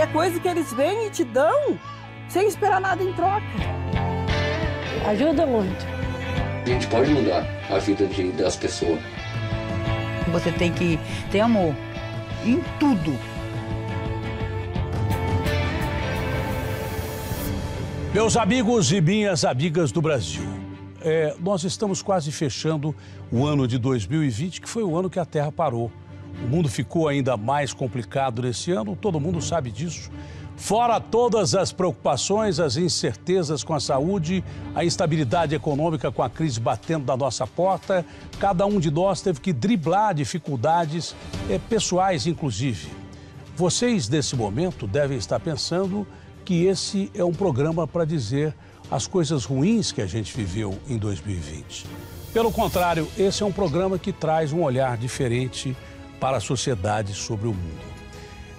E é coisa que eles vêm e te dão sem esperar nada em troca. Ajuda muito. A gente pode mudar a vida de, das pessoas. Você tem que ter amor em tudo. Meus amigos e minhas amigas do Brasil, é, nós estamos quase fechando o ano de 2020, que foi o ano que a Terra parou. O mundo ficou ainda mais complicado nesse ano, todo mundo sabe disso. Fora todas as preocupações, as incertezas com a saúde, a instabilidade econômica com a crise batendo na nossa porta, cada um de nós teve que driblar dificuldades é, pessoais, inclusive. Vocês, nesse momento, devem estar pensando que esse é um programa para dizer as coisas ruins que a gente viveu em 2020. Pelo contrário, esse é um programa que traz um olhar diferente para a sociedade sobre o mundo.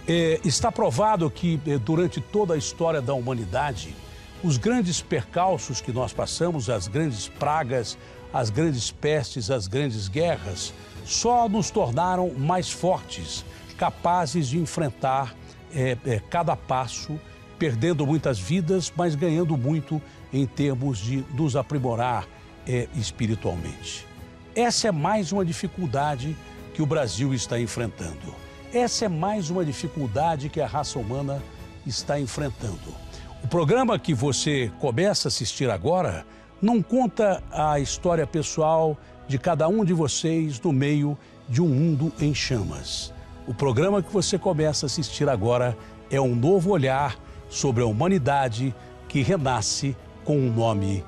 É, está provado que é, durante toda a história da humanidade, os grandes percalços que nós passamos, as grandes pragas, as grandes pestes, as grandes guerras, só nos tornaram mais fortes, capazes de enfrentar é, é, cada passo, perdendo muitas vidas, mas ganhando muito em termos de nos aprimorar é, espiritualmente. Essa é mais uma dificuldade que o Brasil está enfrentando. Essa é mais uma dificuldade que a raça humana está enfrentando. O programa que você começa a assistir agora não conta a história pessoal de cada um de vocês no meio de um mundo em chamas. O programa que você começa a assistir agora é um novo olhar sobre a humanidade que renasce com o nome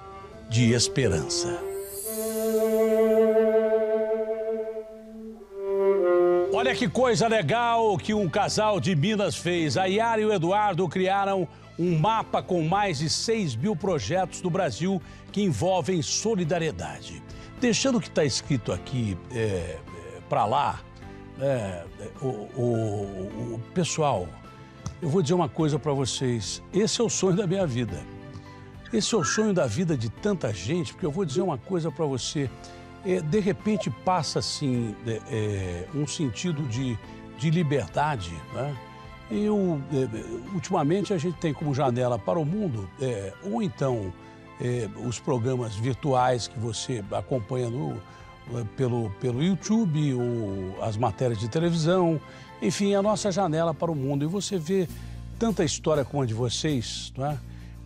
de esperança. Olha que coisa legal que um casal de Minas fez. A Yara e o Eduardo criaram um mapa com mais de 6 mil projetos do Brasil que envolvem solidariedade. Deixando o que está escrito aqui é, é, para lá, é, o, o, o pessoal, eu vou dizer uma coisa para vocês. Esse é o sonho da minha vida. Esse é o sonho da vida de tanta gente, porque eu vou dizer uma coisa para você. É, de repente passa assim é, é, um sentido de, de liberdade. Né? Eu, ultimamente a gente tem como janela para o mundo, ou então os programas virtuais que você acompanha no, pelo, pelo YouTube, ou as matérias de televisão, enfim, a nossa janela para o mundo. E você vê tanta história como a de vocês, não é?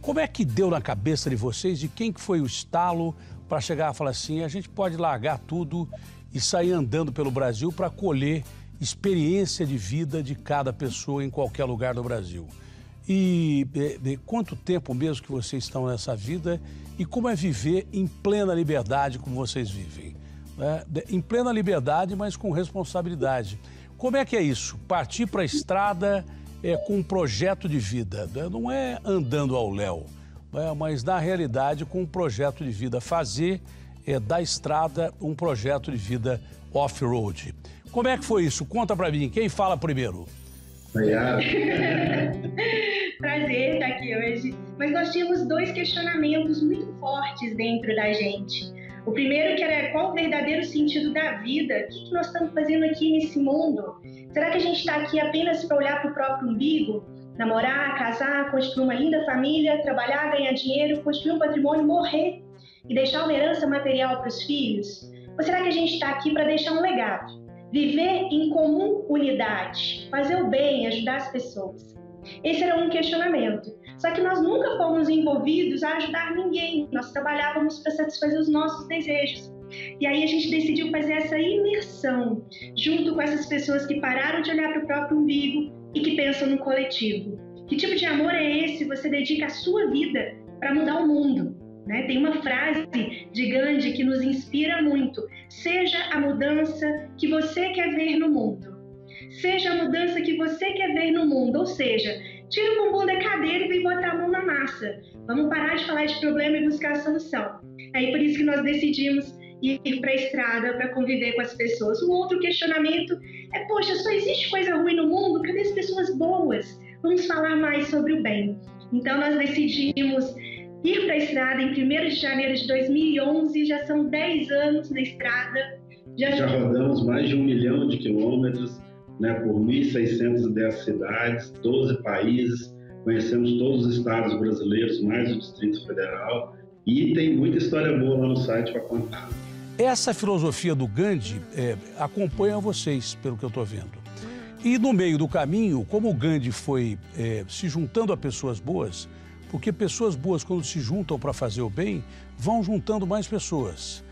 Como é que deu na cabeça de vocês, de quem que foi o estalo para chegar a falar assim, a gente pode largar tudo e sair andando pelo Brasil para colher experiência de vida de cada pessoa em qualquer lugar do Brasil. E de, quanto tempo mesmo que vocês estão nessa vida e como é viver em plena liberdade como vocês vivem. Né? Em plena liberdade, mas com responsabilidade. Como é que é isso? Partir para a estrada é, com um projeto de vida. Né? Não é andando ao léu, né? mas na realidade com um projeto de vida. Fazer é, da estrada um projeto de vida off-road. Como é que foi isso? Conta para mim. Quem fala primeiro? Prazer estar aqui hoje. Mas nós tínhamos dois questionamentos muito fortes dentro da gente. O primeiro que era qual o verdadeiro sentido da vida? O que nós estamos fazendo aqui nesse mundo? Será que a gente está aqui apenas para olhar para o próprio umbigo? Namorar, casar, construir uma linda família, trabalhar, ganhar dinheiro, construir um patrimônio, morrer e deixar uma herança material para os filhos? Ou será que a gente está aqui para deixar um legado? Viver em comum unidade, fazer o bem, ajudar as pessoas. Esse era um questionamento. Só que nós nunca fomos envolvidos a ajudar ninguém. Nós trabalhávamos para satisfazer os nossos desejos. E aí a gente decidiu fazer essa imersão junto com essas pessoas que pararam de olhar para o próprio umbigo e que pensam no coletivo. Que tipo de amor é esse? Você dedica a sua vida para mudar o mundo. Né? Tem uma frase de Gandhi que nos inspira muito: seja a mudança que você quer ver no mundo. Seja a mudança que você quer ver no mundo. Ou seja, tira o bumbum da cadeira e vem botar a mão na massa. Vamos parar de falar de problema e buscar a solução. Aí por isso que nós decidimos ir para a estrada para conviver com as pessoas. Um outro questionamento é: poxa, só existe coisa ruim no mundo? Cadê as pessoas boas? Vamos falar mais sobre o bem. Então, nós decidimos ir para a estrada em 1 de janeiro de 2011, já são 10 anos na estrada. Já, já rodamos mais de um milhão de quilômetros, né, por 1.610 cidades, 12 países, conhecemos todos os estados brasileiros, mais o Distrito Federal, e tem muita história boa lá no site para contar. Essa filosofia do Gandhi é, acompanha vocês, pelo que eu estou vendo. E no meio do caminho, como o Gandhi foi é, se juntando a pessoas boas, porque pessoas boas, quando se juntam para fazer o bem, vão juntando mais pessoas.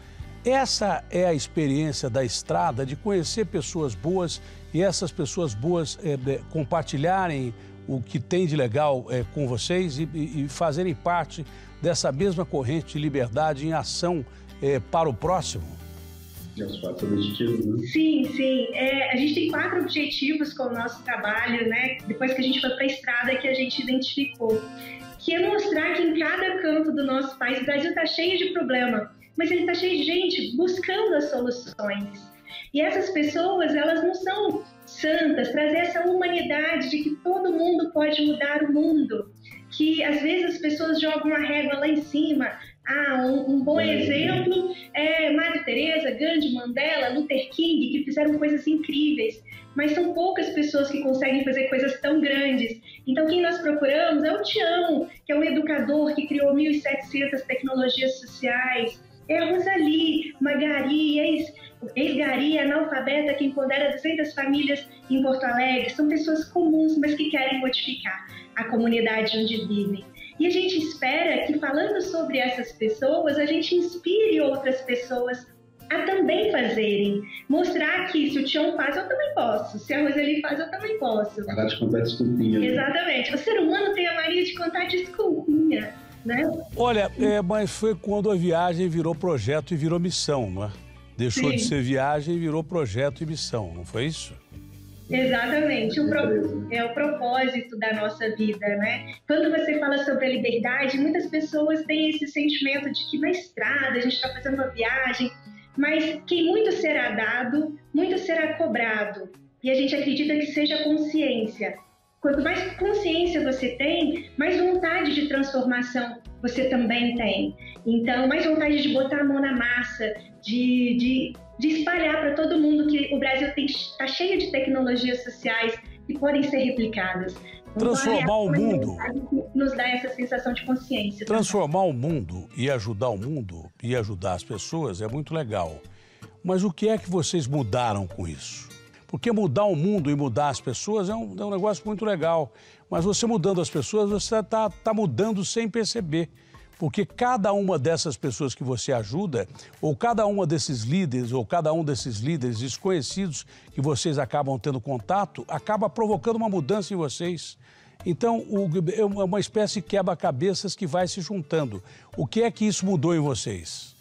Essa é a experiência da estrada de conhecer pessoas boas e essas pessoas boas é, compartilharem o que tem de legal é, com vocês e, e, fazerem parte dessa mesma corrente de liberdade em ação é, para o próximo? Os quatro objetivos, né? Sim, sim. É, a gente tem quatro objetivos com o nosso trabalho, né? Depois que a gente foi para a estrada, que a gente identificou. Que é mostrar que em cada canto do nosso país, o Brasil está cheio de problema mas ele está cheio de gente buscando as soluções. E essas pessoas, elas não são santas, trazer essa humanidade de que todo mundo pode mudar o mundo. Que às vezes as pessoas jogam a régua lá em cima. Ah, um, um bom exemplo é Madre Teresa, Gandhi, Mandela, Luther King, que fizeram coisas incríveis. Mas são poucas pessoas que conseguem fazer coisas tão grandes. Então, quem nós procuramos é o Tião, que é um educador que criou 1.700 tecnologias sociais, é a Rosali, Magari, ex-Gari, analfabeta que empodera 200 famílias em Porto Alegre. São pessoas comuns, mas que querem modificar a comunidade onde vivem. E a gente espera que, falando sobre essas pessoas, a gente inspire outras pessoas a também fazerem. Mostrar que se o Tião faz, eu também posso. Se a Roseli faz, eu também posso. Parar de contar desculpinha. Né? Exatamente. O ser humano tem a mania de contar desculpinha. Né? Olha, é, mas foi quando a viagem virou projeto e virou missão, não é? Deixou Sim. de ser viagem e virou projeto e missão, não foi isso? Exatamente, o pro, é o propósito da nossa vida, né? Quando você fala sobre a liberdade, muitas pessoas têm esse sentimento de que na estrada a gente está fazendo uma viagem, mas que muito será dado, muito será cobrado. E a gente acredita que seja consciência. Quanto mais consciência você tem, mais vontade de transformação você também tem. Então, mais vontade de botar a mão na massa, de, de, de espalhar para todo mundo que o Brasil está cheio de tecnologias sociais que podem ser replicadas. Então, Transformar o mundo. Nos dá essa sensação de consciência. Transformar também. o mundo e ajudar o mundo e ajudar as pessoas é muito legal. Mas o que é que vocês mudaram com isso? Porque mudar o mundo e mudar as pessoas é um, é um negócio muito legal. Mas você mudando as pessoas, você está tá mudando sem perceber. Porque cada uma dessas pessoas que você ajuda, ou cada uma desses líderes, ou cada um desses líderes desconhecidos que vocês acabam tendo contato, acaba provocando uma mudança em vocês. Então, o, é uma espécie de quebra-cabeças que vai se juntando. O que é que isso mudou em vocês?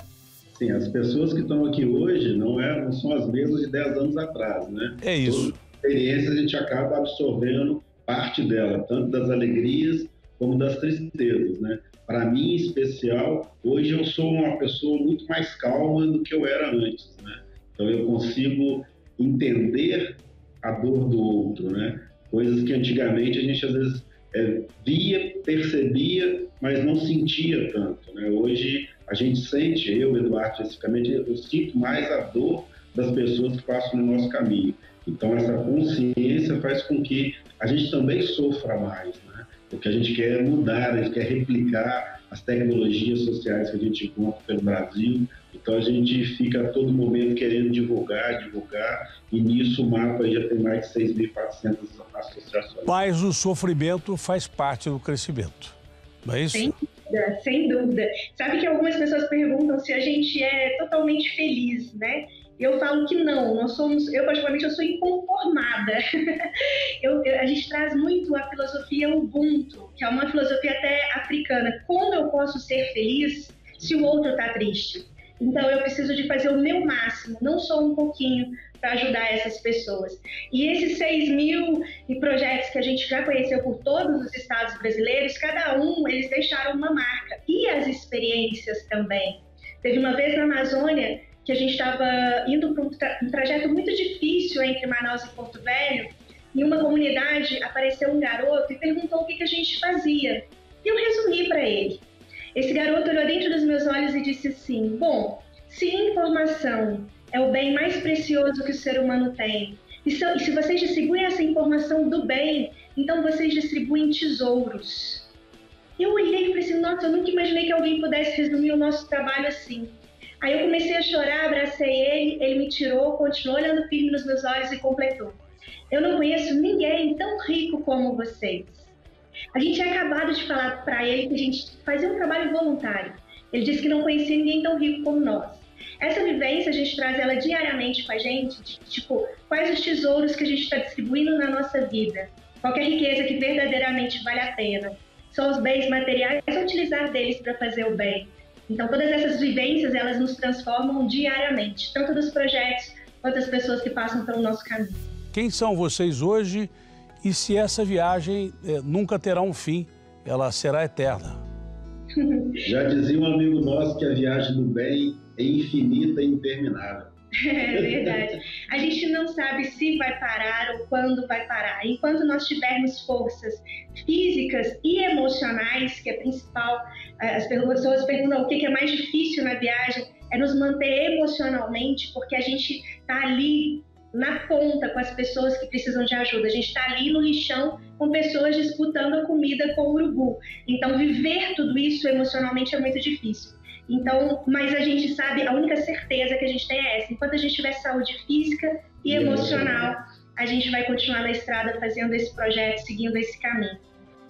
Sim, as pessoas que estão aqui hoje não, é, não são as mesmas de 10 anos atrás, né? É isso. Toda experiência a gente acaba absorvendo parte dela, tanto das alegrias como das tristezas, né? Para mim, em especial, hoje eu sou uma pessoa muito mais calma do que eu era antes, né? Então eu consigo entender a dor do outro, né? Coisas que antigamente a gente às vezes é, via, percebia, mas não sentia tanto, né? Hoje a gente sente, eu, Eduardo, especificamente, eu sinto mais a dor das pessoas que passam no nosso caminho. Então, essa consciência faz com que a gente também sofra mais, né? Porque a gente quer mudar, a gente quer replicar as tecnologias sociais que a gente encontra pelo Brasil. Então, a gente fica a todo momento querendo divulgar, divulgar, e nisso o mapa já tem mais de 6.400 associações. Mas o sofrimento faz parte do crescimento, não é isso? Sim dúvida, sem dúvida. Sabe que algumas pessoas perguntam se a gente é totalmente feliz, né? Eu falo que não, nós somos, eu particularmente eu sou inconformada. eu, eu, a gente traz muito a filosofia Ubuntu, que é uma filosofia até africana. Como eu posso ser feliz se o outro está triste? Então eu preciso de fazer o meu máximo, não só um pouquinho, para ajudar essas pessoas. E esses 6 mil projetos que a gente já conheceu por todos os estados brasileiros, cada um eles deixaram uma marca. E as experiências também. Teve uma vez na Amazônia que a gente estava indo para um, tra um trajeto muito difícil entre Manaus e Porto Velho, em uma comunidade apareceu um garoto e perguntou o que, que a gente fazia. E eu resumi para ele. Esse garoto olhou dentro dos meus olhos e disse assim: Bom, se informação é o bem mais precioso que o ser humano tem. E se vocês distribuem essa informação do bem, então vocês distribuem tesouros. Eu olhei e falei assim, nossa, eu nunca imaginei que alguém pudesse resumir o nosso trabalho assim. Aí eu comecei a chorar, abracei ele, ele me tirou, continuou olhando firme nos meus olhos e completou. Eu não conheço ninguém tão rico como vocês. A gente tinha acabado de falar para ele que a gente fazia um trabalho voluntário. Ele disse que não conhecia ninguém tão rico como nós. Essa vivência a gente traz ela diariamente com a gente, de, tipo, quais os tesouros que a gente está distribuindo na nossa vida, qual a riqueza que verdadeiramente vale a pena. São os bens materiais, utilizar deles para fazer o bem. Então, todas essas vivências, elas nos transformam diariamente, tanto dos projetos quanto das pessoas que passam pelo nosso caminho. Quem são vocês hoje e se essa viagem é, nunca terá um fim, ela será eterna? Já dizia um amigo nosso que a viagem do bem é infinita e interminável. É verdade. A gente não sabe se vai parar ou quando vai parar. Enquanto nós tivermos forças físicas e emocionais, que é principal, eh, as pessoas perguntam o que é mais difícil na viagem, é nos manter emocionalmente, porque a gente está ali na ponta com as pessoas que precisam de ajuda. A gente está ali no lixão com pessoas disputando a comida com o urubu. Então, viver tudo isso emocionalmente é muito difícil. Então, mas a gente sabe, a única certeza que a gente tem é essa: enquanto a gente tiver saúde física e emocional, a gente vai continuar na estrada fazendo esse projeto, seguindo esse caminho.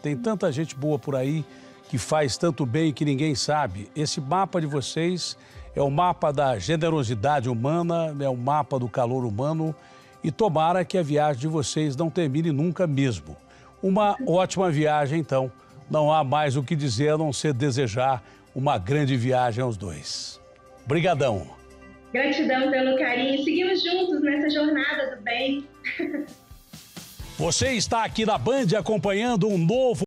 Tem tanta gente boa por aí que faz tanto bem que ninguém sabe. Esse mapa de vocês é o mapa da generosidade humana, é o mapa do calor humano e tomara que a viagem de vocês não termine nunca mesmo. Uma ótima viagem, então. Não há mais o que dizer a não ser desejar uma grande viagem aos dois. Brigadão. Gratidão pelo carinho. Seguimos juntos nessa jornada do bem. Você está aqui na Band acompanhando um novo